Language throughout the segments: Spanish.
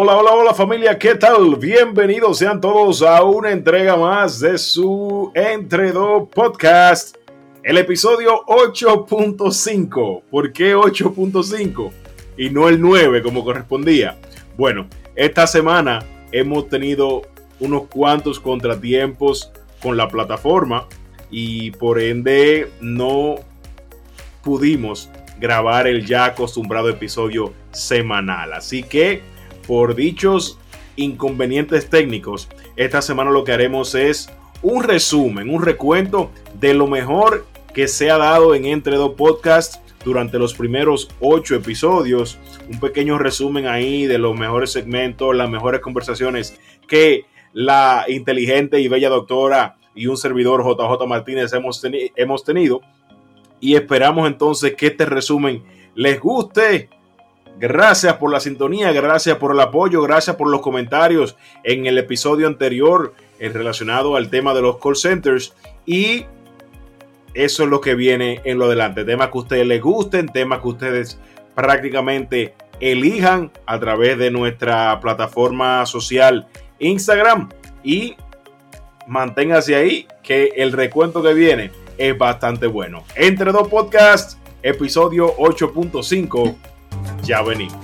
Hola, hola, hola familia, ¿qué tal? Bienvenidos sean todos a una entrega más de su Entre Dos Podcast, el episodio 8.5. ¿Por qué 8.5 y no el 9 como correspondía? Bueno, esta semana hemos tenido unos cuantos contratiempos con la plataforma y por ende no pudimos grabar el ya acostumbrado episodio semanal. Así que por dichos inconvenientes técnicos, esta semana lo que haremos es un resumen, un recuento de lo mejor que se ha dado en Entre Dos Podcasts durante los primeros ocho episodios. Un pequeño resumen ahí de los mejores segmentos, las mejores conversaciones que la inteligente y bella doctora y un servidor JJ Martínez hemos, hemos tenido. Y esperamos entonces que este resumen les guste Gracias por la sintonía, gracias por el apoyo, gracias por los comentarios en el episodio anterior relacionado al tema de los call centers y eso es lo que viene en lo adelante. Temas que a ustedes les gusten, temas que ustedes prácticamente elijan a través de nuestra plataforma social Instagram y manténgase ahí que el recuento que viene es bastante bueno. Entre dos podcasts, episodio 8.5 ya venimos.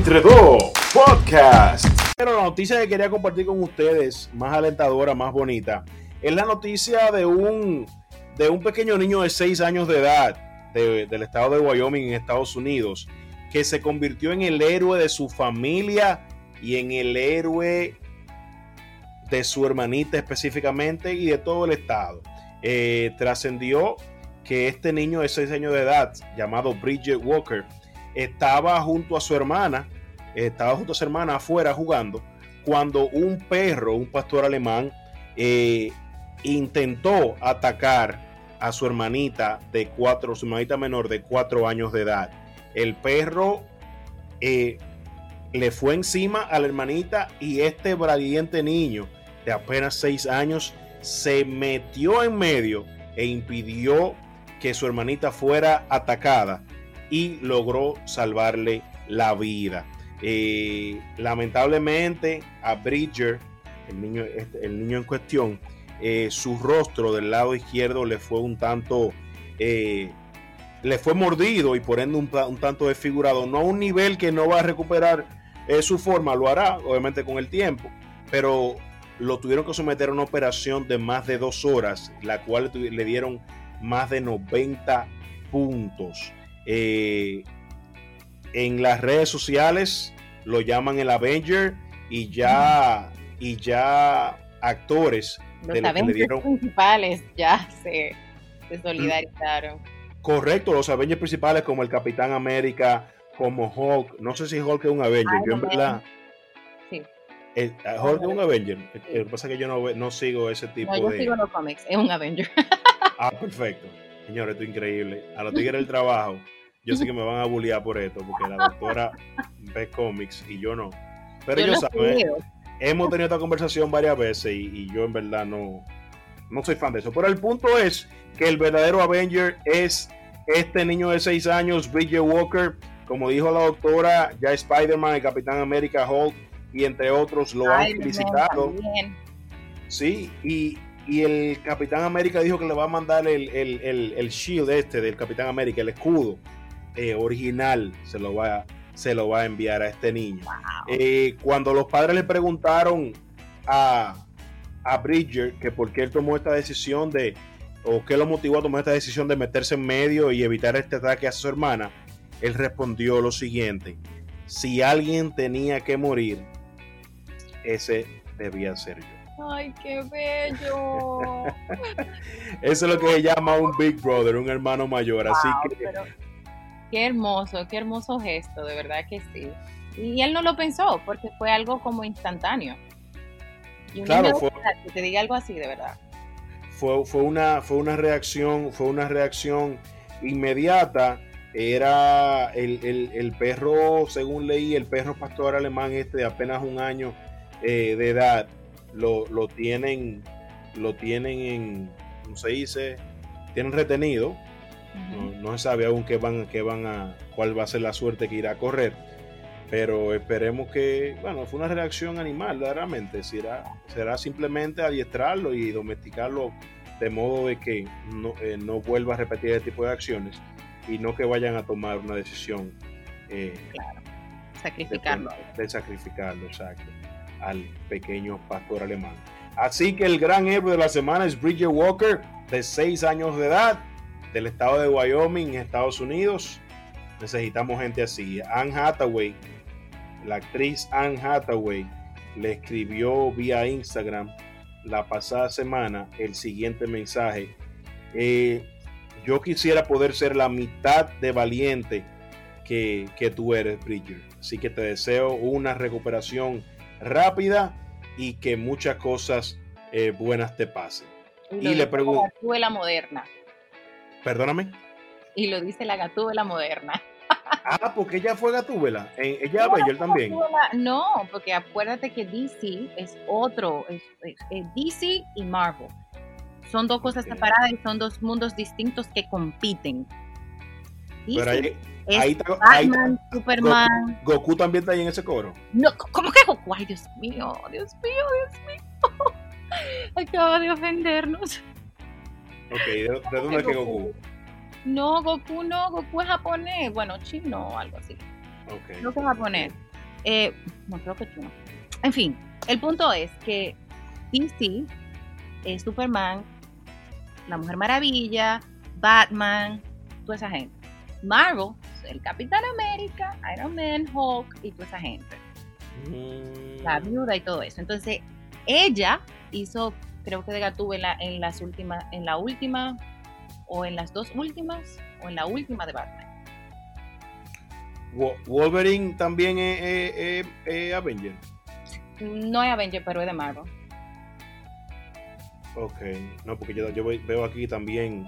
Entre dos podcast. Pero la noticia que quería compartir con ustedes, más alentadora, más bonita, es la noticia de un, de un pequeño niño de 6 años de edad de- del estado de Wyoming en Estados Unidos, que se convirtió en el héroe de su familia y en el héroe de su hermanita específicamente y de todo el estado. Eh, trascendió que este niño de 6 años de edad, llamado Bridget Walker, estaba junto a su hermana, estaba junto a su hermana afuera jugando, cuando un perro, un pastor alemán, eh, intentó atacar a su hermanita de cuatro, su hermanita menor de cuatro años de edad. El perro eh, le fue encima a la hermanita y este valiente niño de apenas seis años se metió en medio e impidió que su hermanita fuera atacada y logró salvarle la vida. Eh, lamentablemente a Bridger, el niño, este, el niño en cuestión, eh, su rostro del lado izquierdo le fue un tanto, eh, le fue mordido y por ende un, un tanto desfigurado, no a un nivel que no va a recuperar su forma, lo hará obviamente con el tiempo, pero lo tuvieron que someter a una operación de más de dos horas, la cual le dieron más de 90 puntos. Eh, en las redes sociales lo llaman el Avenger y ya, y ya actores Los de lo que le Avengers dieron principales ya se, se solidarizaron. correcto los Avengers principales como el Capitán América, como Hulk. No sé si Hulk es un Avenger, yo en verdad. Sí. Eh, Hulk es un Avenger. Eh, Lo que pasa es que yo no, no sigo ese tipo No, yo de. sigo los cómics, es un Avenger. Ah, perfecto. Señores, esto es increíble. A los tigres del trabajo, yo sé que me van a bullear por esto, porque la doctora ve cómics y yo no. Pero yo ellos los saben, hemos tenido esta conversación varias veces y, y yo en verdad no, no soy fan de eso. Pero el punto es que el verdadero Avenger es este niño de 6 años, Bridget Walker. Como dijo la doctora, ya Spider-Man, el Capitán América, Hulk y entre otros lo han felicitado. Sí, y, y el Capitán América dijo que le va a mandar el, el- el- el shield este del Capitán América, el escudo eh, original, se lo, va, se lo va a enviar a este niño. Eh, cuando los padres le preguntaron a, a Bridger que por qué él tomó esta decisión de, o qué lo motivó a tomar esta decisión de meterse en medio y evitar este ataque a su hermana, él respondió lo siguiente, si alguien tenía que morir, ese debía ser yo. Ay, qué bello. Eso es lo que se llama un Big Brother, un hermano mayor. Así que pero qué hermoso, qué hermoso gesto, de verdad que sí. Y él no lo pensó, porque fue algo como instantáneo. Y Claro, fue- que te diga algo así, de verdad. fue, fue una, fue una reacción, fue una reacción inmediata. Era el, el- el perro, según leí, el perro pastor alemán este de apenas un año eh, de edad, lo, lo tienen, lo tienen en, ¿cómo se dice? Tienen retenido. No, no se sabe aún qué van, qué van a, cuál va a ser la suerte que irá a correr. Pero esperemos que, bueno, fue una reacción animal, realmente. Será, será simplemente adiestrarlo y domesticarlo de modo de que no, eh, no vuelva a repetir ese tipo de acciones y no que vayan a tomar una decisión eh, de, Sacrificarlo. de sacrificarlo, exacto, al pequeño pastor alemán. Así que el gran héroe de la semana es Bridget Walker, de 6 años de edad, del estado de Wyoming, Estados Unidos. Necesitamos gente así. Anne Hathaway, la actriz Anne Hathaway, le escribió vía Instagram la pasada semana el siguiente mensaje. Eh, yo quisiera poder ser la mitad de valiente que, que tú eres, Bridger. Así que te deseo una recuperación rápida y que muchas cosas eh, buenas te pasen. lo y le pregunto- La moderna. Perdóname. Y lo dice la gatúbela moderna. Ah, porque ella fue Gatúbela. Eh, ella Avenger también. Gatúbela- No, porque acuérdate que DC es otro. Es, es- es DC y Marvel. Son dos cosas separadas y son dos mundos distintos que compiten. DC Pero ahí, es ahí está- ahí está- Batman, Superman. Goku también está ahí en ese coro. No, ¿Cómo que Goku? Ay, Dios mío, Dios mío, Dios mío. Acaba de ofendernos. Ok, ¿de, de dónde es que Goku? No, Goku no, Goku es japonés. Bueno, chino o algo así. Ok. Creo que es japonés. Eh, no creo que chino. En fin, el punto es que DC es Superman, la Mujer Maravilla, Batman, toda esa gente. Marvel, el Capitán América, Iron Man, Hulk y toda esa gente. Mm, La viuda y todo eso. Entonces, ella hizo, creo que de Gatúbela en las últimas, en la última, o en las dos últimas, o en la última de Batman. Wo- Wolverine también es, es- es- es Avenger. No es Avenger, pero es de Marvel. Ok, no, porque yo, yo veo aquí también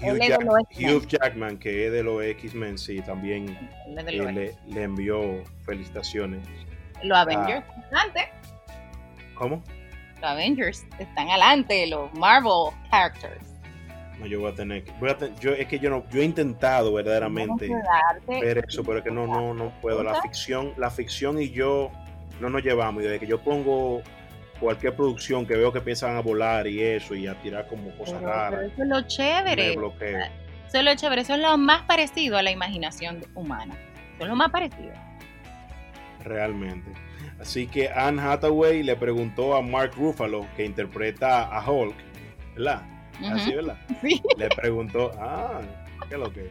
Hugh, Jack- Jackman, que es de los X-Men, sí, también eh, le, le envió felicitaciones. los Avengers adelante. ¿Cómo? Los Avengers están adelante, los Marvel characters. No, yo voy a tener que. Voy a ten- yo, es que yo no. Yo he intentado verdaderamente ver eso, pero es que no, no, no puedo. La ficción, la ficción y yo no nos llevamos. Y desde que yo pongo cualquier producción que veo que empiezan a volar y eso, y a tirar como cosas pero- pero raras, eso es lo chévere. Eso es lo chévere. Eso es lo más parecido a la imaginación humana. Eso es lo más parecido. Realmente. Así que Anne Hathaway le preguntó a Mark Ruffalo, que interpreta a Hulk, ¿verdad? Así, Ujú. ¿verdad? Sí. Le preguntó, ah, ¿qué es lo que?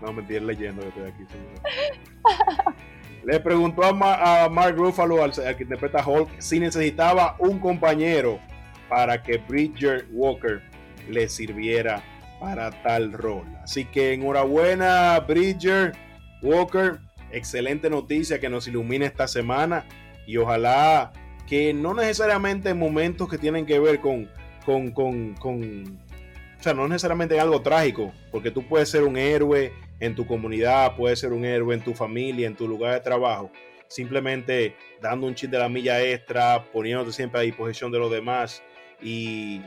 No, me estoy leyendo que estoy aquí. Le preguntó a Mark Ruffalo, al, al que interpreta a Hulk, si necesitaba un compañero para que Bridger Walker le sirviera para tal rol. Así que enhorabuena, Bridger Walker. Excelente noticia que nos ilumina esta semana y ojalá que no necesariamente en momentos que tienen que ver con, con, con, con o sea, no necesariamente en algo trágico, porque tú puedes ser un héroe en tu comunidad, puedes ser un héroe en tu familia, en tu lugar de trabajo, simplemente dando un chip de la milla extra, poniéndote siempre a disposición de los demás y,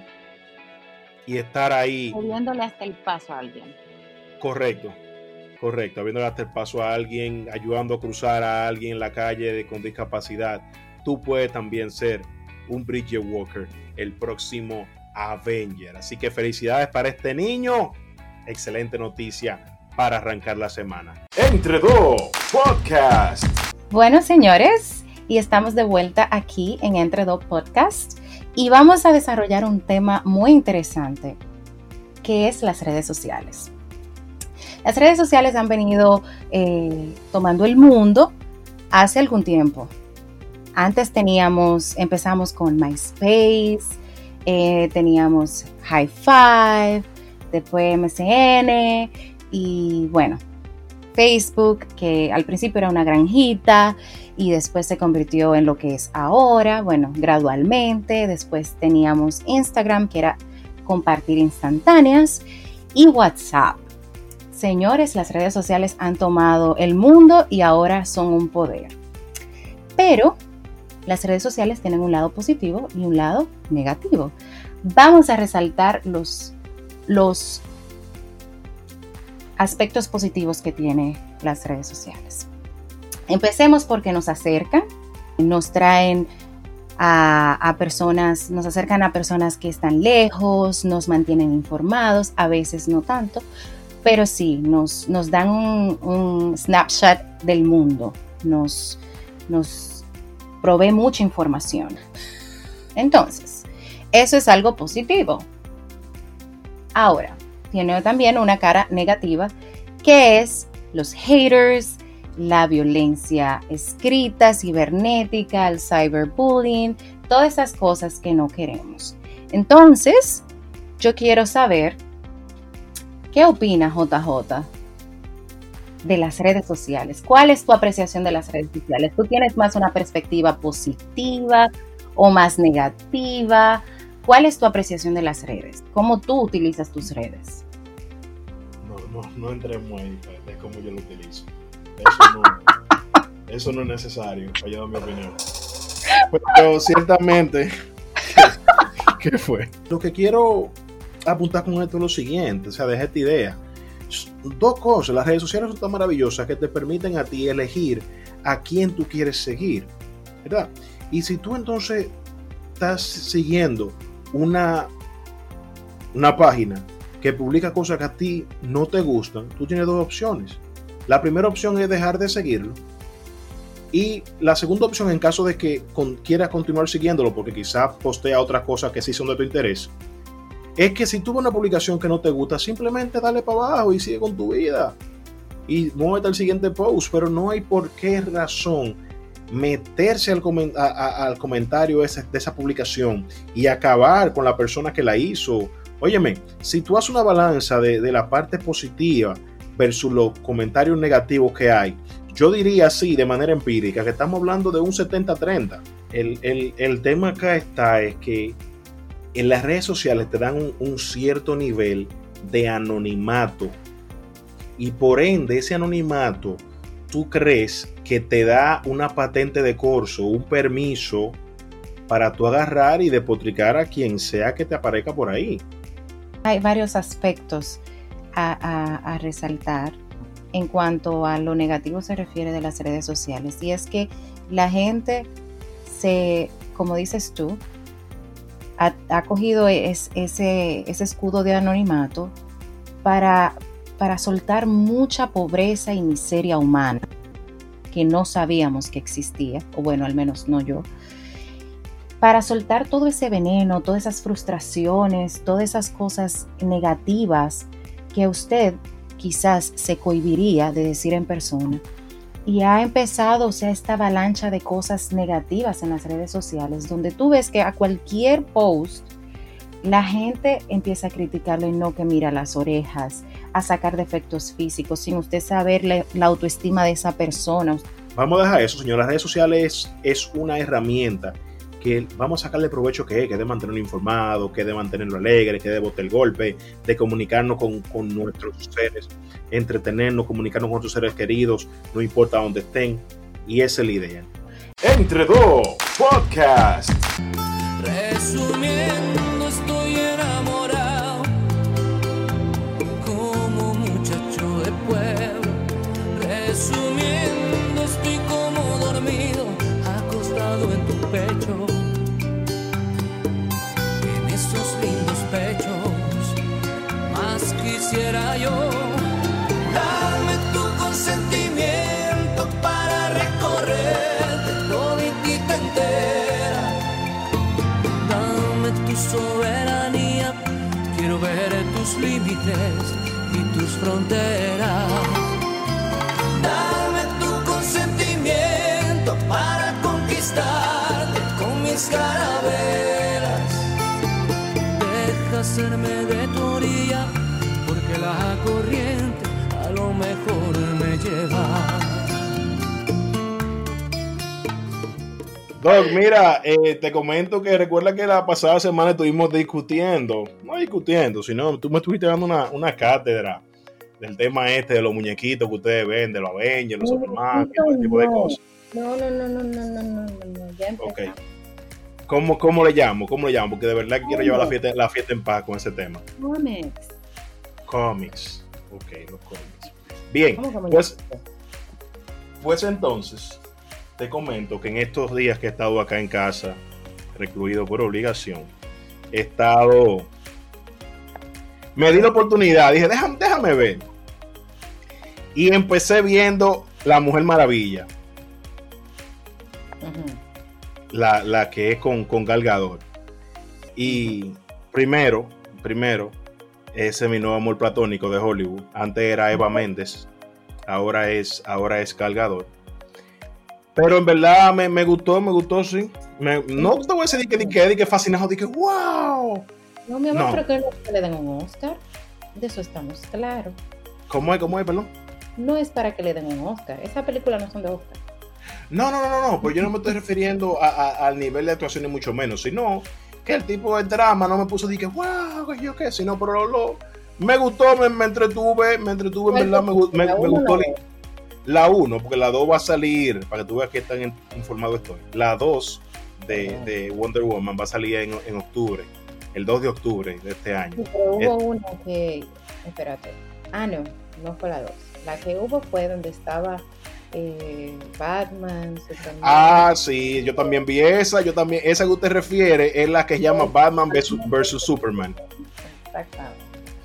y estar ahí Cediéndole hasta el paso a alguien. correcto, correcto, habiéndole hasta el paso a alguien, ayudando a cruzar a alguien en la calle con discapacidad, tú puedes también ser un Bridget Walker, el próximo Avenger. Así que felicidades para este niño. Excelente noticia para arrancar la semana. Entre dos podcast. Bueno, señores, y estamos de vuelta aquí en Entre Dos Podcast y vamos a desarrollar un tema muy interesante, que es las redes sociales. Las redes sociales han venido eh, tomando el mundo hace algún tiempo. Antes teníamos, empezamos con MySpace, eh, teníamos High Five, después MSN y bueno, Facebook, que al principio era una granjita y después se convirtió en lo que es ahora, bueno, gradualmente. Después teníamos Instagram, que era compartir instantáneas, y WhatsApp. Señores, las redes sociales han tomado el mundo y ahora son un poder. Pero las redes sociales tienen un lado positivo y un lado negativo. Vamos a resaltar los, los aspectos positivos que tiene las redes sociales. Empecemos porque nos acercan, nos traen a, personas, nos acercan a personas que están lejos, nos mantienen informados, a veces no tanto, pero sí, nos, nos dan un, snapshot del mundo, nos, nos provee mucha información. Entonces, eso es algo positivo. Ahora, tiene también una cara negativa, que es los haters, la violencia escrita, cibernética, el cyberbullying, todas esas cosas que no queremos. Entonces, yo quiero saber, ¿qué opina JJ de las redes sociales? ¿Cuál es tu apreciación de las redes sociales? ¿Tú tienes más una perspectiva positiva o más negativa? ¿Cuál es tu apreciación de las redes? ¿Cómo tú utilizas tus redes? No, no, no entremos ahí de cómo yo lo utilizo. Eso no, es necesario para yo mi opinión. Pero ciertamente, ¿qué fue? Lo que quiero apuntar con esto es lo siguiente, o sea, deja esta idea. Dos cosas, las redes sociales son tan maravillosas que te permiten a ti elegir a quién tú quieres seguir, ¿verdad? Y si tú entonces estás siguiendo una, una página que publica cosas que a ti no te gustan, tú tienes dos opciones. La primera opción es dejar de seguirlo. Y la segunda opción, en caso de que quieras continuar siguiéndolo, porque quizás postea otras cosas que sí son de tu interés, es que si tuvo una publicación que no te gusta, simplemente dale para abajo y sigue con tu vida. Y muévete al siguiente post, pero no hay por qué razón meterse al, al comentario de esa publicación y acabar con la persona que la hizo. Óyeme, si tú haces una balanza de, de la parte positiva, versus los comentarios negativos que hay, yo diría así, de manera empírica, que estamos hablando de un 70-30. El, tema acá está es que en las redes sociales te dan un, cierto nivel de anonimato y por ende ese anonimato tú crees que te da una patente de corso, un permiso para tú agarrar y depotricar a quien sea que te aparezca por ahí. Hay varios aspectos a, resaltar en cuanto a lo negativo se refiere de las redes sociales. Y es que la gente se, como dices tú, ha, cogido ese, ese, escudo de anonimato para, para soltar mucha pobreza y miseria humana que no sabíamos que existía, o bueno, al menos no yo, para soltar todo ese veneno, todas esas frustraciones, todas esas cosas negativas que usted quizás se cohibiría de decir en persona. Y ha empezado, o sea, esta avalancha de cosas negativas en las redes sociales, donde tú ves que a cualquier post la gente empieza a criticarle, no que mira las orejas, a sacar defectos físicos, sin usted saber la, autoestima de esa persona. Vamos a dejar eso, señor. Las redes sociales es una herramienta que vamos a sacarle provecho que es, que de mantenerlo informado, que de mantenerlo alegre, que de botar el golpe, de comunicarnos con, con, nuestros seres, entretenernos, comunicarnos con nuestros seres queridos, no importa dónde estén. Y esa es la idea. Entre dos, podcast. Y tus fronteras. Dame tu consentimiento para conquistar carabelas. Deja hacerme de tu orilla, porque la corriente a lo mejor me lleva. Doc, mira, eh, te comento que recuerda que la pasada semana estuvimos discutiendo, no discutiendo, sino tú me estuviste dando una, una cátedra del tema este de los muñequitos que ustedes venden, los Avengers, los Superman, todo tipo de cosas. No, no, no, no, no, no, no, no, ya empezamos. Okay. ¿Cómo, ¿Cómo, le llamo? ¿Cómo le llamo? Porque de verdad que quiero llevar la fiesta, la fiesta en paz con ese tema. Comics. Comics. Ok, los cómics. Bien, pues, pues entonces, te comento que en estos días que he estado acá en casa, recluido por obligación, he estado... Me di la oportunidad, dije, déjame, déjame ver. Y empecé viendo La Mujer Maravilla, la, la que es con, con. Y primero, primero, ese es mi nuevo amor platónico de Hollywood. Antes era Eva Méndez, ahora es, ahora es Gal Gadot. Pero en verdad me, me gustó, me gustó, sí. Me- no te voy a decir que, que, que, que fascinado, dije, wow. No, mi amor, No. pero que no le den un Oscar. De eso estamos claros. ¿Cómo es? ¿Cómo es? Perdón. No es para que le den un Oscar. Esas películas no son de Oscar. No, no, no, no, no, pues yo no me estoy refiriendo a- a- al nivel de actuación ni mucho menos, sino que el tipo de drama no me puso de que, wow, que yo qué, sino, pero lo, lo- me gustó, me, me entretuve, me entretuve, en ¿Cuál verdad, me, me- me gustó la 1, porque la 2 va a salir, para que tú veas que tan in- informado estoy. La 2 de, Wonder Woman va a salir en, en octubre, el 2 de octubre de este año. Sí, pero hubo una que. Espérate. Ah, no, no fue la dos. La que hubo fue donde estaba eh, Batman, Superman. Ah, sí, yo también vi esa, yo también, esa que usted refiere es la que se llama Batman versus Superman. Exactamente.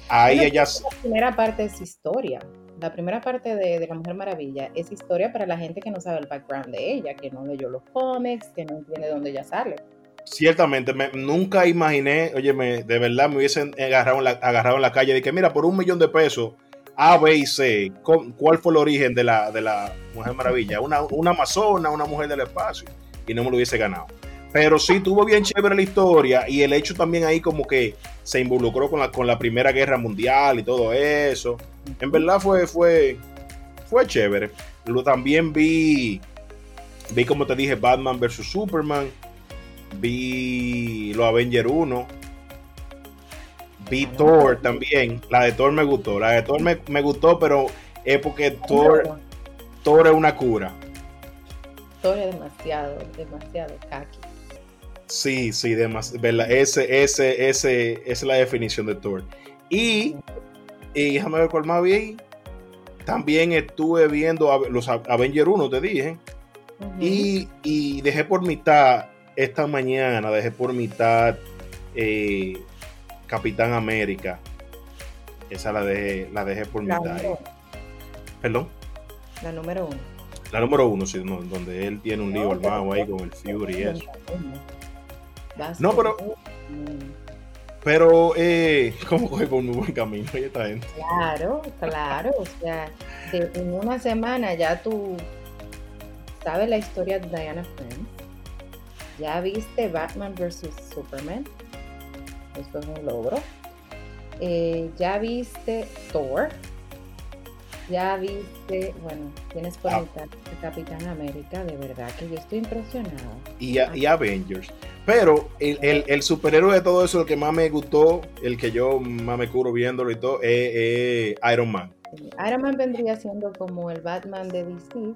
Ahí ella, La primera parte es historia. La primera parte de, La Mujer Maravilla es historia para la gente que no sabe el background de ella, que no leyó los cómics, que no entiende dónde ella sale. ciertamente, me- nunca imaginé, oye, me- de verdad me hubiesen agarrado en, la, agarrado en la calle de que, mira, por un millón de pesos, A, B y C, ¿cu- ¿cuál fue el origen de la, de la Mujer Maravilla? Una, una amazona, una mujer del espacio, y no me lo hubiese ganado. Pero sí, tuvo bien chévere la historia y el hecho también ahí como que se involucró con la, con la Primera Guerra Mundial y todo eso. En verdad fue, fue, fue chévere. Lo, también vi, vi como te dije, Batman vs. Superman. Vi los Avenger 1. Vi Ah. Thor también. La de Thor me gustó. La de Thor me, me gustó, pero es porque Thor, Thor es una cura. Historia demasiado, demasiado kaki. Sí, sí, demas- verdad. Ese, ese, ese, esa es la definición de Thor. Y, y déjame ver cuál más vi. También estuve viendo los Avenger 1, te dije. Y, y dejé por mitad, esta mañana, dejé por mitad eh, Capitán América. Esa la dejé, la dejé por la, mitad. número, Perdón. la número uno. La número uno, sí, no, donde él tiene un lío No, armado ahí con el Fury y eso. No, pero- Pero, eh, ¿cómo coge por un buen camino esta gente? Claro, claro. O sea, en una semana ya tú sabes la historia de Diana Prince. Ya viste Batman vs. Superman. Eso es un logro. Eh, ya viste Thor. Ya viste, bueno, tienes por Ah. Capitán América. De verdad que yo estoy impresionada. y, a- y Avengers. Pero el, el- el superhéroe de todo eso, el que más me gustó, el que yo más me curo viéndolo y todo, es, es Iron Man. Iron Man vendría siendo como el Batman de DC,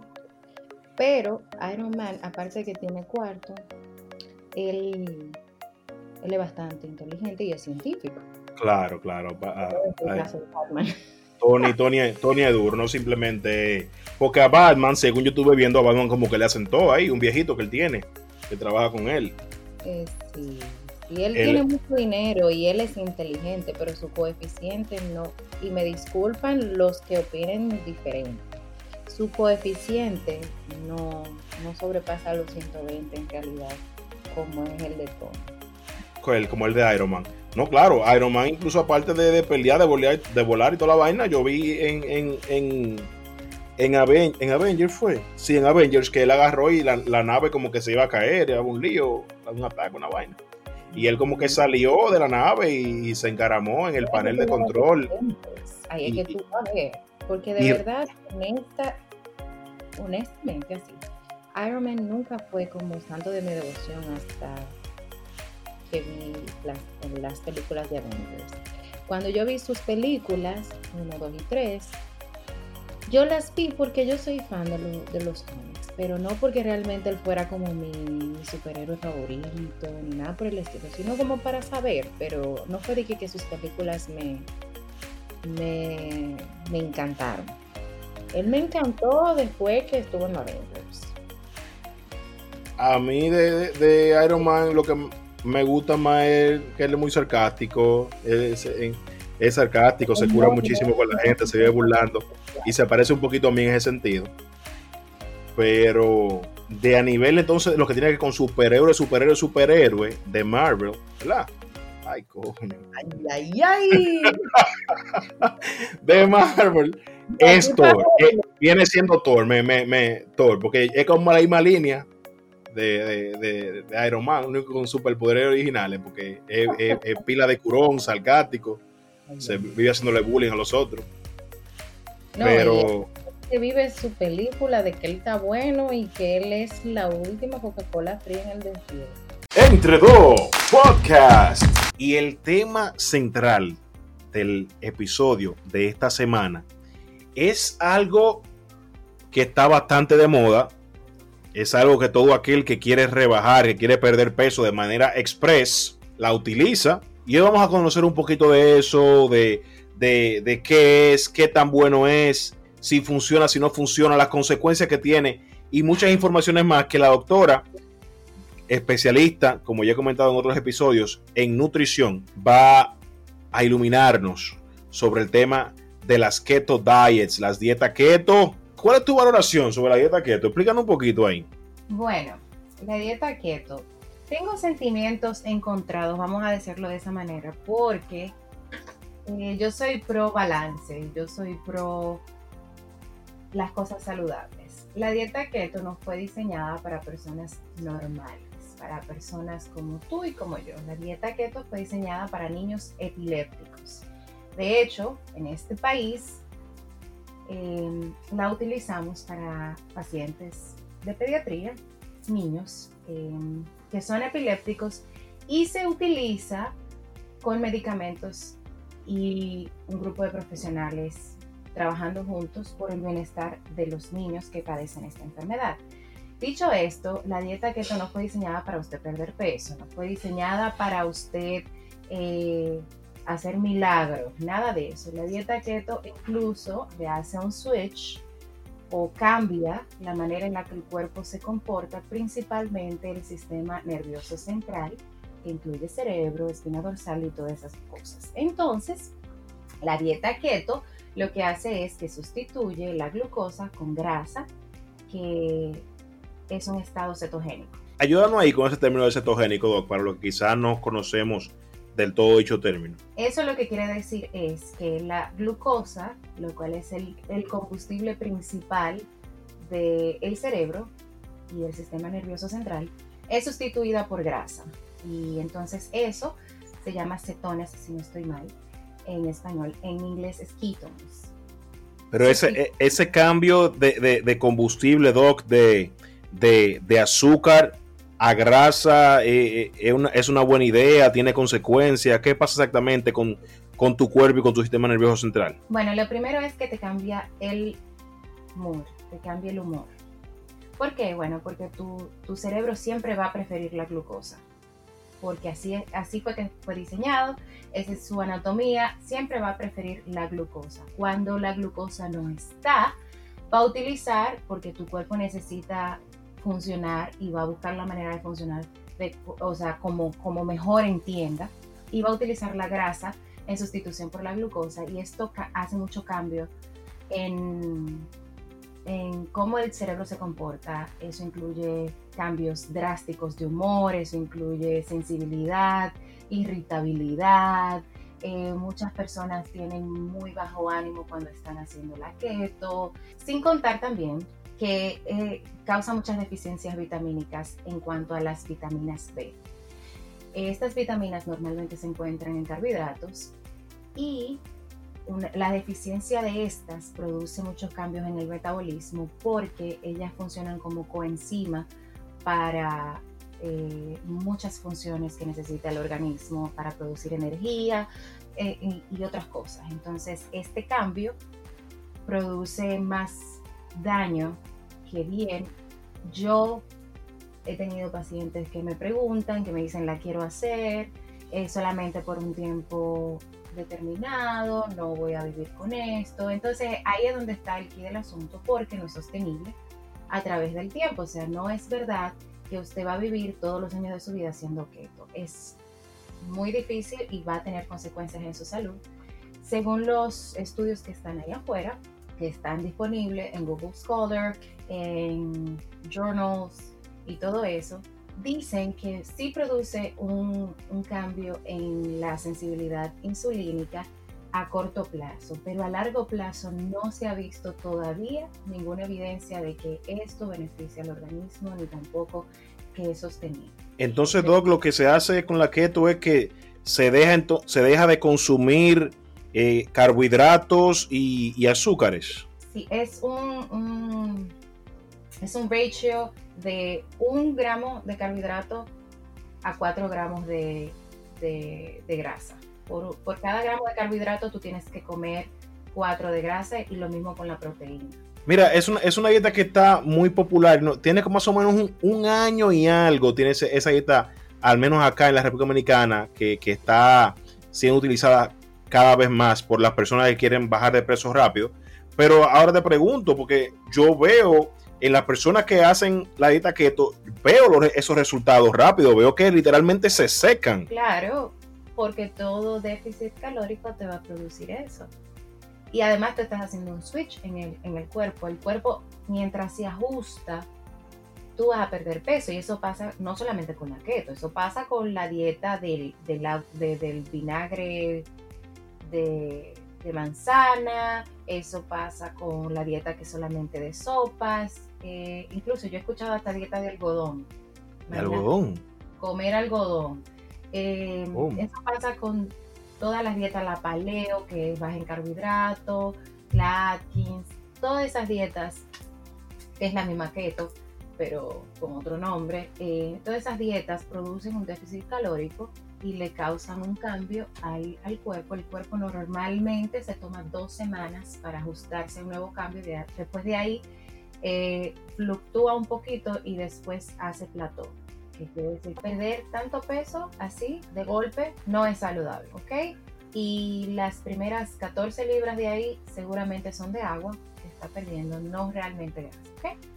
pero Iron Man, aparte de que tiene cuarto, él, él es bastante inteligente y es científico. Claro, claro. a- En el a- caso de Batman. Tony, Tony, Tony es duro, no simplemente. Porque a Batman, según yo estuve viendo, a Batman como que le hacen todo ahí, un viejito que él tiene, que trabaja con él. Sí, sí, él, Él- tiene mucho dinero y él es inteligente, pero su coeficiente no. Y me disculpan los que opinen diferente. Su coeficiente no, no sobrepasa los 120 en realidad, como es el de Tony. como el de Iron Man. No, claro, Iron Man, incluso aparte de, de pelear, de volar, de volar y toda la vaina, yo vi en, en, en, en, Aven en Avengers fue. Sí, en Avengers que él agarró y la, la nave como que se iba a caer, era un lío, un ataque, una vaina. Y él como que salió de la nave y, se encaramó en el panel de control. Ahí es que tú ver. Porque de verdad, honesta, honestamente así, Iron Man nunca fue como santo de mi devoción hasta que vi las, las películas de Avengers. Cuando yo vi sus películas, 1, 2 y 3, yo las vi porque yo soy fan de, de, los cómics, pero no porque realmente él fuera como mi, superhéroe favorito, ni nada por el estilo, sino como para saber, pero no fue de que, sus películas me, me, me encantaron. Él me encantó después que estuvo en Avengers. A mí de, Iron Man lo que me gusta más es que él es muy sarcástico. Sarcástico, se cura muchísimo con la gente, se vive burlando y se parece un poquito a mí en ese sentido. Pero de a nivel entonces lo que tiene que ver con superhéroe, superhéroe, superhéroe de Marvel, ¿verdad? Ay, coño. Ay, ay, ay. de Marvel es Thor. Eh, viene siendo Thor, me, me, me, Thor, porque es como la misma línea de, de, de, Iron Man, único con superpoderes originales, porque es, pila de curón, sarcástico, se vive haciéndole bullying a los otros. pero que vive su película de que él está bueno y que él es la última Coca-Cola fría en el desierto. Entre dos podcast y el tema central del episodio de esta semana es algo que está bastante de moda es algo que todo aquel que quiere rebajar, que quiere perder peso de manera express, la utiliza. Y hoy vamos a conocer un poquito de eso, de, de, qué es, qué tan bueno es, si funciona, si no funciona, las consecuencias que tiene y muchas informaciones más que la doctora, especialista, como ya he comentado en otros episodios, en nutrición, va a iluminarnos sobre el tema de las keto diets, las dietas keto ¿Cuál es tu valoración sobre la dieta keto? Explícanos un poquito ahí. Bueno, la dieta keto. Tengo sentimientos encontrados, vamos a decirlo de esa manera, porque eh, yo soy pro balance, yo soy pro las cosas saludables. La dieta keto no fue diseñada para personas normales, para personas como tú y como yo. La dieta keto fue diseñada para niños epilépticos. De hecho, en este país Em, la utilizamos para pacientes de pediatría, niños em, que son epilépticos y se utiliza con medicamentos y un grupo de profesionales trabajando juntos por el bienestar de los niños que padecen esta enfermedad. Dicho esto, la dieta keto no fue diseñada para usted perder peso, no fue diseñada para usted eh, hacer milagros, nada de eso. La dieta keto incluso le hace un switch o cambia la manera en la que el cuerpo se comporta, principalmente el sistema nervioso central, que incluye cerebro, espina dorsal y todas esas cosas. Entonces, la dieta keto lo que hace es que sustituye la glucosa con grasa, que es un estado cetogénico. Ayúdanos ahí con ese término de cetogénico, para lo que quizás no conocemos del todo dicho término. Eso lo que quiere decir es que la glucosa, lo cual es el, combustible principal del cerebro y el sistema nervioso central, es sustituida por grasa. Y entonces eso se llama cetonas, si no estoy mal, en español. En inglés es ketones. Pero ese, e, ese cambio de, combustible, Doc, de, de azúcar a grasa eh, eh, es, una, buena idea, tiene consecuencias. ¿Qué pasa exactamente con, con tu cuerpo y con tu sistema nervioso central? Bueno, lo primero es que te cambia el humor, te cambia el humor. ¿Por qué? Bueno, porque tu, tu cerebro siempre va a preferir la glucosa. Porque así, así fue que fue diseñado, esa es su anatomía, siempre va a preferir la glucosa. Cuando la glucosa no está, va a utilizar, porque tu cuerpo necesita funcionar y va a buscar la manera de funcionar, o sea, como, como mejor entienda, y va a utilizar la grasa en sustitución por la glucosa y esto hace mucho cambio en, en cómo el cerebro se comporta. Eso incluye cambios drásticos de humor, eso incluye sensibilidad, irritabilidad, eh, muchas personas tienen muy bajo ánimo cuando están haciendo la keto, sin contar también que eh, causa muchas deficiencias vitamínicas en cuanto a las vitaminas B. Estas vitaminas normalmente se encuentran en carbohidratos y la deficiencia de estas produce muchos cambios en el metabolismo porque ellas funcionan como coenzima para eh, muchas funciones que necesita el organismo para producir energía eh, y, otras cosas. Entonces, este cambio produce más daño que bien. Yo he tenido pacientes que me preguntan, que me dicen la quiero hacer eh, solamente por un tiempo determinado, no voy a vivir con esto. Entonces ahí es donde está el quid del asunto porque no es sostenible a través del tiempo. O sea, no es verdad que usted va a vivir todos los años de su vida siendo keto. Es muy difícil y va a tener consecuencias en su salud. Según los estudios que están ahí afuera, están disponibles en Google Scholar, en journals y todo eso, dicen que sí produce un, un cambio en la sensibilidad insulínica a corto plazo, pero a largo plazo no se ha visto todavía ninguna evidencia de que esto beneficia al organismo ni tampoco que es sostenible. Entonces, Doc, lo que se hace con la keto es que se deja, se deja de consumir eh, carbohidratos y, azúcares. Sí, es un, es un ratio de un gramo de carbohidrato a cuatro gramos de, de grasa. Por, cada gramo de carbohidrato tú tienes que comer 4 de grasa y lo mismo con la proteína. Mira, es una, es una dieta que está muy popular, ¿no? tiene como más o menos un, año y algo, tiene esa dieta, al menos acá en la República Dominicana, que, está siendo utilizada cada vez más por las personas que quieren bajar de peso rápido. Pero ahora te pregunto, porque yo veo en las personas que hacen la dieta keto, veo esos resultados rápidos, veo que literalmente se secan. Claro, porque todo déficit calórico te va a producir eso. Y además te estás haciendo un switch en el, en el cuerpo. El cuerpo, mientras se ajusta, tú vas a perder peso. Y eso pasa no solamente con la keto, eso pasa con la dieta del, del vinagre de, de, manzana, eso pasa con la dieta que solamente de sopas. Eh, incluso yo he escuchado hasta dieta de algodón. ¿De algodón? Comer algodón eh, eso pasa con todas las dietas, la paleo, que es baja en carbohidratos, la Atkins, todas esas dietas, que es la misma keto, pero con otro nombre, eh, todas esas dietas producen un déficit calórico y le causan un cambio al, cuerpo. El cuerpo normalmente se toma dos semanas para ajustarse a un nuevo cambio. después de ahí eh, fluctúa un poquito y después hace plató que quiere decir perder tanto peso así de golpe no es saludable, ¿ok? Y las primeras 14 libras de ahí seguramente son de agua que está perdiendo, no realmente grasa, ¿ok?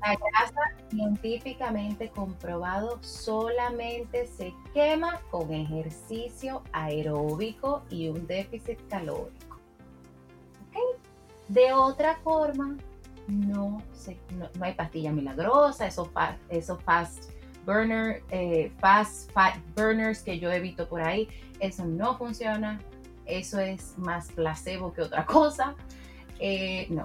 La grasa científicamente comprobado solamente se quema con ejercicio aeróbico y un déficit calórico. ¿ok? De otra forma, no, se, no, hay pastilla milagrosa, eso, eso fast burner, eh, fast burners que yo evito por ahí. Eso no funciona. Eso es más placebo que otra cosa. Eh, no.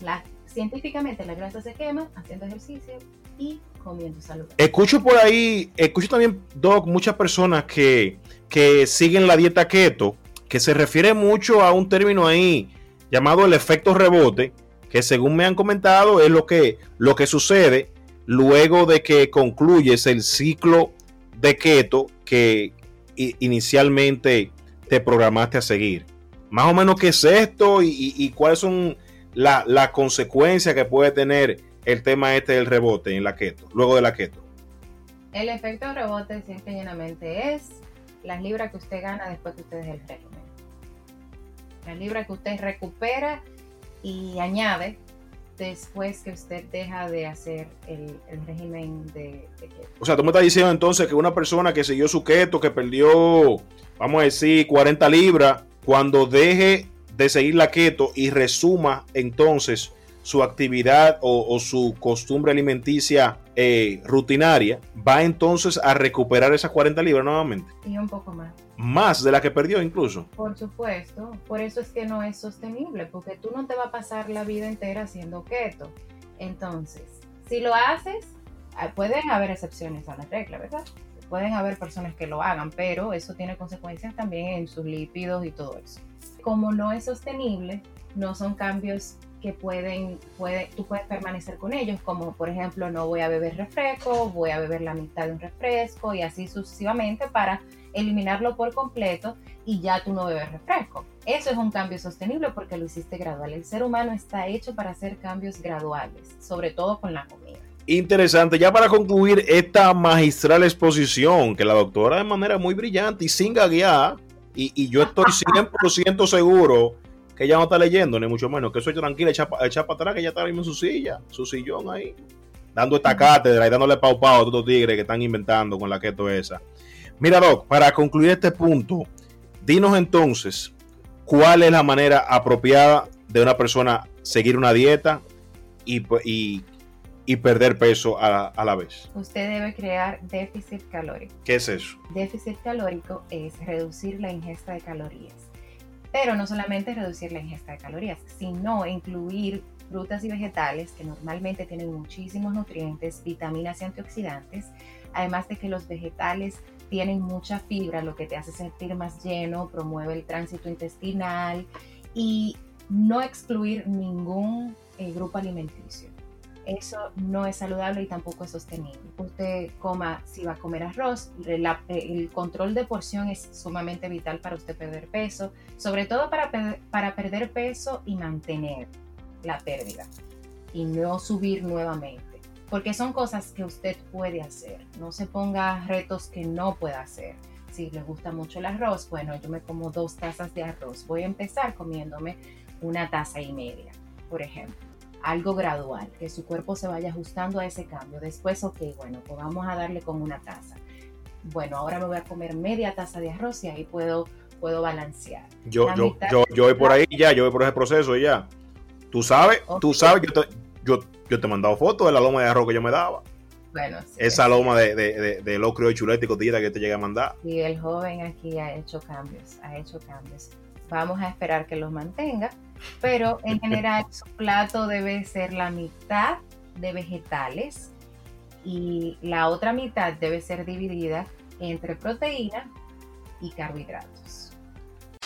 La, científicamente la grasa se quema haciendo ejercicio y comiendo salud. Escucho por ahí, escucho también, Doc, muchas personas que, que siguen la dieta keto, que se refiere mucho a un término ahí llamado el efecto rebote, que según me han comentado es lo que, lo que sucede luego de que concluyes el ciclo de keto que inicialmente te programaste a seguir. Más o menos qué es esto y, cuáles son las consecuencias que puede tener el tema este del rebote en la keto, luego de la keto. El efecto rebote simple y llanamente es las libras que usted gana después que usted deja el régimen. Las libras que usted recupera y añade después que usted deja de hacer el, régimen de, keto. O sea, tú me estás diciendo entonces que una persona que siguió su keto, que perdió, vamos a decir, 40 libras, cuando deje de seguir la keto y resuma entonces su actividad o, o su costumbre alimenticia eh, rutinaria, va entonces a recuperar esas 40 libras nuevamente. Y un poco más. Más de la que perdió incluso. Por supuesto, por eso es que no es sostenible, porque tú no te vas a pasar la vida entera haciendo keto. Entonces, si lo haces, ah, pueden haber excepciones a la regla, ¿verdad? Pueden haber personas que lo hagan, pero eso tiene consecuencias también en sus lípidos y todo eso. Como no es sostenible, no son cambios que pueden, puede, tú puedes permanecer con ellos, como por ejemplo no voy a beber refresco, voy a beber la mitad de un refresco y así sucesivamente para eliminarlo por completo y ya tú no bebes refresco. Eso es un cambio sostenible porque lo hiciste gradual. El ser humano está hecho para hacer cambios graduales, sobre todo con la comida. Interesante. Ya para concluir esta magistral exposición que la doctora de manera muy brillante y sin gaguear, y, y yo estoy 100% seguro que ella no está leyendo, ni mucho menos, que soy tranquila, echa, echa para atrás, que ella está mismo en su silla, su sillón ahí, dando esta cátedra y dándole pau pau a todos los tigres que están inventando con la keto esa. Mira, Doc, para concluir este punto, dinos entonces cuál es la manera apropiada de una persona seguir una dieta y, y, y perder peso a, a, la vez. Usted debe crear déficit calórico. ¿Qué es eso? Déficit calórico es reducir la ingesta de calorías. Pero no solamente reducir la ingesta de calorías, sino incluir frutas y vegetales que normalmente tienen muchísimos nutrientes, vitaminas y antioxidantes, además de que los vegetales tienen mucha fibra, lo que te hace sentir más lleno, promueve el tránsito intestinal y no excluir ningún eh, grupo alimenticio. Eso no es saludable y tampoco es sostenible. Usted coma, si va a comer arroz, la, el control de porción es sumamente vital para usted perder peso, sobre todo para, para perder peso y mantener la pérdida y no subir nuevamente porque son cosas que usted puede hacer. No se ponga retos que no pueda hacer. Si le gusta mucho el arroz, bueno, yo me como dos tazas de arroz. Voy a empezar comiéndome una taza y media, por ejemplo. Algo gradual, que su cuerpo se vaya ajustando a ese cambio. Después, ok, bueno, pues vamos a darle con una taza. Bueno, ahora me voy a comer media taza de arroz y ahí puedo, puedo balancear. Yo, yo, yo, yo voy por ahí ya, yo voy por ese proceso ya. Tú sabes, okay. tú sabes, yo te, yo, yo te he mandado fotos de la loma de arroz que yo me daba. Bueno, sí, Esa loma de, de, de, de locrio y chuleta y cotillita que te llegué a mandar. Y el joven aquí ha hecho cambios, ha hecho cambios. Vamos a esperar que los mantenga, pero en general su plato debe ser la mitad de vegetales y la otra mitad debe ser dividida entre proteína y carbohidratos.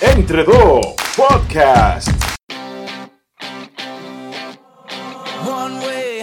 Entre dos, podcast. One way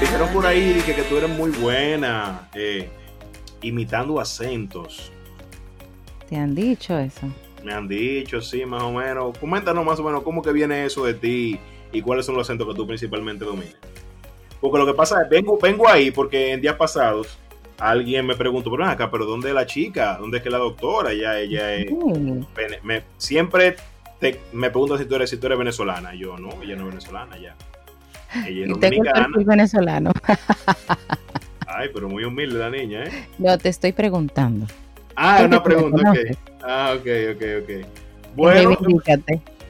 Dijeron por ahí que, que tú eres muy buena eh, imitando acentos. ¿Te han dicho eso? Me han dicho, sí, más o menos. Coméntanos más o menos cómo que viene eso de ti y cuáles son los acentos que tú principalmente dominas. Porque lo que pasa es, vengo, vengo ahí porque en días pasados alguien me preguntó, pero acá, pero ¿dónde es la chica? ¿Dónde es que la doctora? Ella, ella es... Me- siempre te- me preguntan si tú, eres, si tú eres venezolana. Yo no, ella no es venezolana ya. Ella es Y tengo el perfil venezolano. Ay, pero muy humilde la niña, ¿eh? No, te estoy preguntando. Ah, ¿Por qué una pregunta, ok. Ah, ok, ok, ok. Bueno,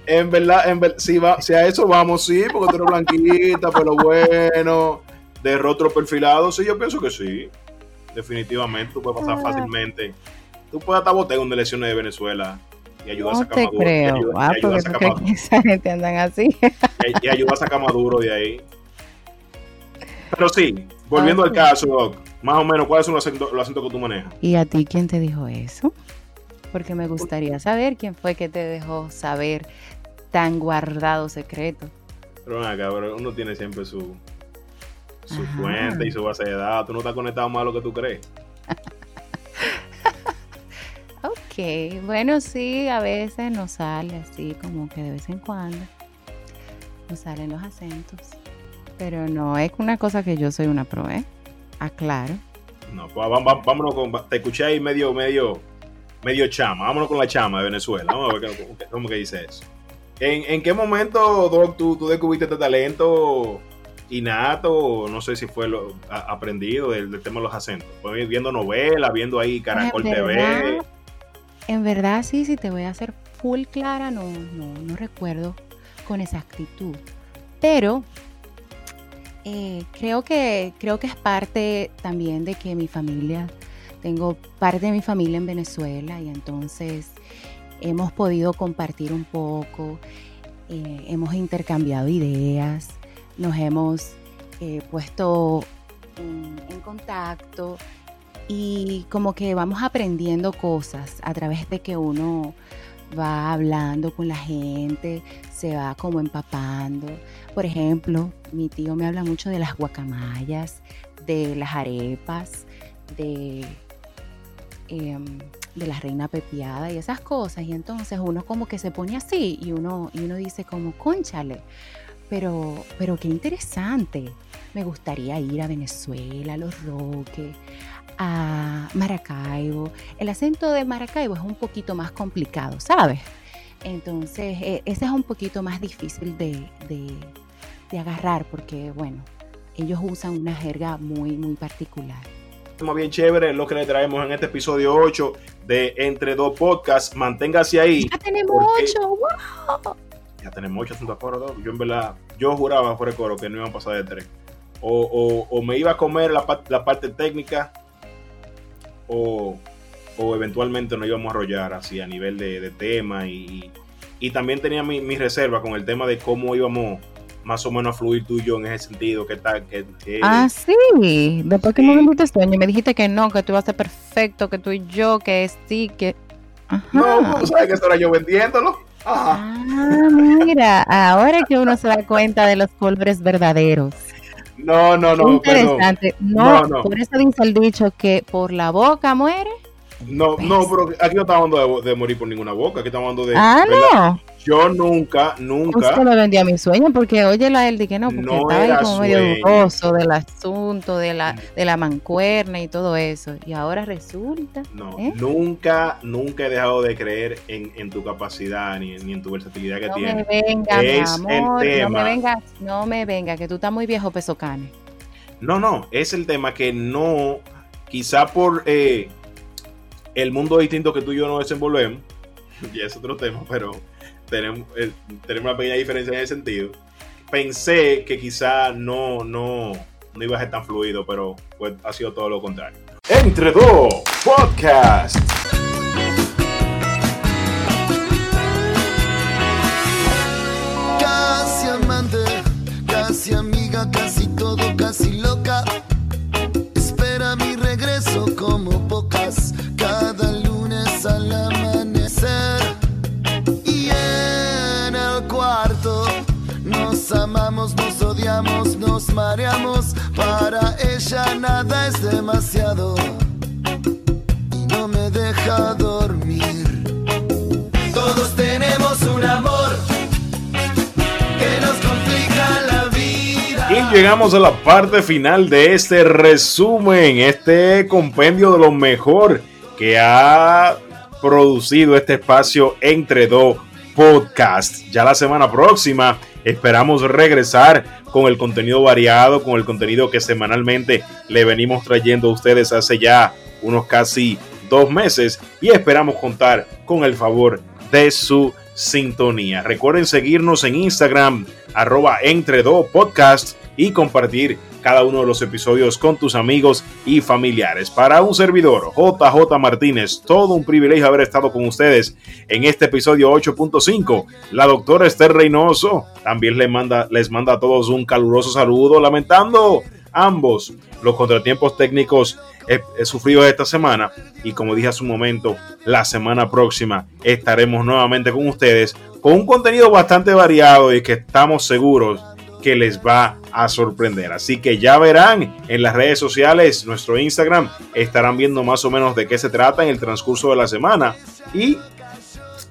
en verdad, en ver- si, va, si a eso vamos, sí, porque tú eres blanquita, pero bueno, de rostro perfilado, sí, yo pienso que sí. Definitivamente, tú puedes pasar Ah. fácilmente. Tú puedes hasta botar en elecciones de Venezuela y ayudar a No sacar te Maduro. y creo. ayuda- Ah, y ayuda a sacar crees Maduro- que esa gente andan así. y- y ayuda a sacar Maduro de ahí. Pero sí, volviendo al caso, Doc, más o menos, ¿cuáles son los acentos, los acentos que tú manejas? ¿Y a ti quién te dijo eso? Porque me gustaría saber quién fue que te dejó saber tan guardado secreto. Pero acá, pero uno tiene siempre su, su Ajá. fuente y su base de datos. Tú no estás conectado más a lo que tú crees. Ok, bueno, sí, a veces nos sale así, como que de vez en cuando nos salen los acentos. Pero no es una cosa que yo soy una pro, ¿eh? Aclaro. No, pues vamos, vámonos con. Te escuché ahí medio, medio, medio chama. Vámonos con la chama de Venezuela. Vamos a ver cómo que dice eso. ¿En, ¿En, qué momento, Doc, tú, tú descubriste este talento innato? No sé si fue lo, a, aprendido del, del, tema de los acentos. Fue viendo novelas, viendo ahí Caracol TV. En verdad, sí, sí, te voy a hacer full clara, no, no, no recuerdo con exactitud. Pero eh, creo, que, creo que es parte también de que mi familia, tengo parte de mi familia en Venezuela y entonces hemos podido compartir un poco, eh, hemos intercambiado ideas, nos hemos eh, puesto en contacto y como que vamos aprendiendo cosas a través de que uno va hablando con la gente, se va como empapando. Por ejemplo, mi tío me habla mucho de las guacamayas, de las arepas, de, eh, de la reina pepiada y esas cosas. Y entonces uno como que se pone así y uno, y uno dice como, conchale, pero, pero qué interesante. Me gustaría ir a Venezuela, a Los Roques, a Maracaibo. El acento de Maracaibo es un poquito más complicado, ¿sabes? Entonces, eh, ese es un poquito más difícil de, de, de, agarrar porque, bueno, ellos usan una jerga muy, muy particular. Estamos bien chévere lo que le traemos en este episodio 8 de Entre Dos Podcasts. Manténgase ahí. Ya tenemos 8, wow. Ya tenemos 8 asuntos coro. Yo en verdad, yo juraba por el coro que no iban a pasar de 3. O, o, o me iba a comer la, la parte técnica o, o, eventualmente nos íbamos a arrollar así a nivel de, de tema y, y, también tenía mi, mi, reserva con el tema de cómo íbamos más o menos a fluir tú y yo en ese sentido, qué tal, qué, qué Ah, sí, después que sí. me invitaste sueño y me dijiste que no, que tú ibas a ser perfecto, que tú y yo, que sí, que... Ajá. No, tú sabes que eso era yo vendiéndolo. Ajá. Ah, mira, ahora que uno se da cuenta de los colores verdaderos. No, no, no. Interesante. No, no, no, por eso dice el dicho que por la boca muere. No, no, pero aquí no estamos hablando de, de, morir por ninguna boca, aquí estamos hablando de. Ah, no. Yo nunca, nunca. Usted me vendía mi sueño porque oye la él que no, porque no estaba ahí como medio dudoso del asunto, de la, de la mancuerna y todo eso. Y ahora resulta. No, ¿eh? nunca, nunca he dejado de creer en, en tu capacidad ni, ni, en tu versatilidad que no tienes. Me venga, es mi amor, el tema. No me venga, no me venga, que tú estás muy viejo, peso cane. No, no, es el tema que no, quizá por eh, el mundo distinto que tú y yo nos desenvolvemos, y es otro tema, pero tenemos, eh, tenemos una pequeña diferencia en ese sentido. Pensé que quizá no, no, no iba a ser tan fluido, pero pues, ha sido todo lo contrario. Entre dos podcast. Nada es demasiado y no me deja dormir. Todos tenemos un amor que nos complica la vida. Y llegamos a la parte final de este resumen, este compendio de lo mejor que ha producido este espacio entre dos podcasts. Ya la semana próxima esperamos regresar con el contenido variado, con el contenido que semanalmente le venimos trayendo a ustedes hace ya unos casi dos meses y esperamos contar con el favor de su sintonía. Recuerden seguirnos en Instagram, arroba entre dos podcast y compartir cada uno de los episodios con tus amigos y familiares. Para un servidor, JJ Martínez, todo un privilegio haber estado con ustedes en este episodio 8.5. La doctora Esther Reynoso también les manda, les manda a todos un caluroso saludo, lamentando ambos los contratiempos técnicos he, he sufrido esta semana y como dije hace un momento, la semana próxima estaremos nuevamente con ustedes con un contenido bastante variado y que estamos seguros que les va a sorprender. Así que ya verán en las redes sociales, nuestro Instagram, estarán viendo más o menos de qué se trata en el transcurso de la semana. Y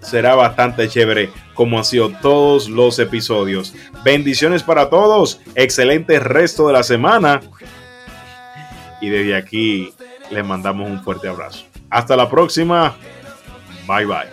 será bastante chévere como han sido todos los episodios. Bendiciones para todos, excelente resto de la semana y desde aquí les mandamos un fuerte abrazo. Hasta la próxima. Bye bye.